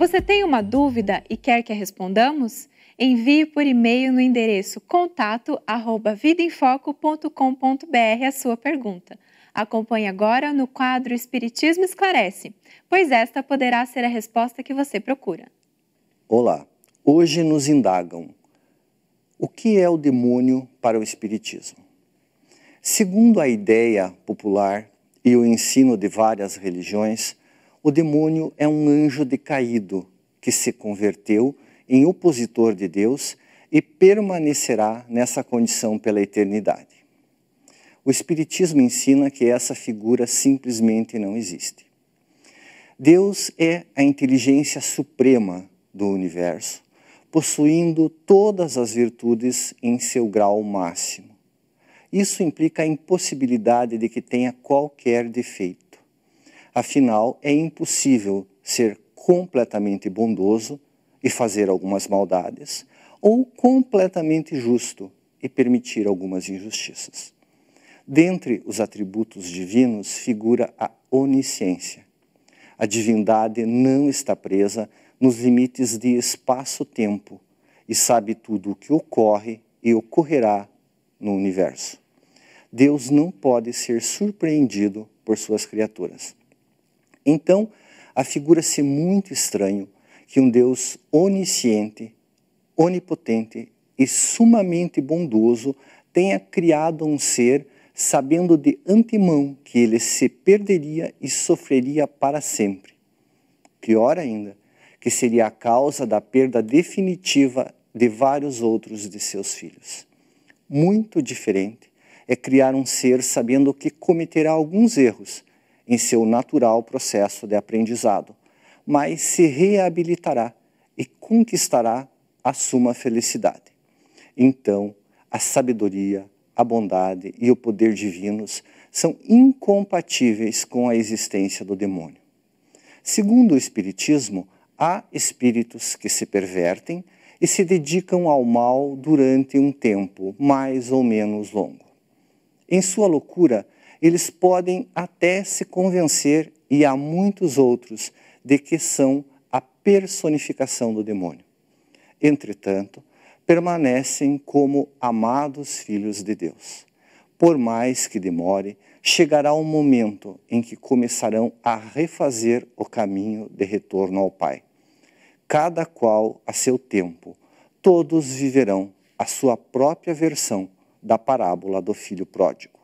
Você tem uma dúvida e quer que a respondamos? Envie por e-mail no endereço contato@vidaemfoco.com.br a sua pergunta. Acompanhe agora no quadro Espiritismo Esclarece, pois esta poderá ser a resposta que você procura. Olá, hoje nos indagam o que é o demônio para o Espiritismo. Segundo a ideia popular e o ensino de várias religiões, o demônio é um anjo decaído que se converteu em opositor de Deus e permanecerá nessa condição pela eternidade. O Espiritismo ensina que essa figura simplesmente não existe. Deus é a inteligência suprema do universo, possuindo todas as virtudes em seu grau máximo. Isso implica a impossibilidade de que tenha qualquer defeito. Afinal, é impossível ser completamente bondoso e fazer algumas maldades, ou completamente justo e permitir algumas injustiças. Dentre os atributos divinos figura a onisciência. A divindade não está presa nos limites de espaço-tempo e sabe tudo o que ocorre e ocorrerá no universo. Deus não pode ser surpreendido por suas criaturas. Então, afigura-se muito estranho que um Deus onisciente, onipotente e sumamente bondoso tenha criado um ser sabendo de antemão que ele se perderia e sofreria para sempre. Pior ainda, que seria a causa da perda definitiva de vários outros de seus filhos. Muito diferente é criar um ser sabendo que cometerá alguns erros em seu natural processo de aprendizado, mas se reabilitará e conquistará a suma felicidade. Então, a sabedoria, a bondade e o poder divinos são incompatíveis com a existência do demônio. Segundo o Espiritismo, há espíritos que se pervertem e se dedicam ao mal durante um tempo mais ou menos longo. Em sua loucura, eles podem até se convencer, e há muitos outros, de que são a personificação do demônio. Entretanto, permanecem como amados filhos de Deus. Por mais que demore, chegará um momento em que começarão a refazer o caminho de retorno ao Pai. Cada qual a seu tempo, todos viverão a sua própria versão da parábola do filho pródigo.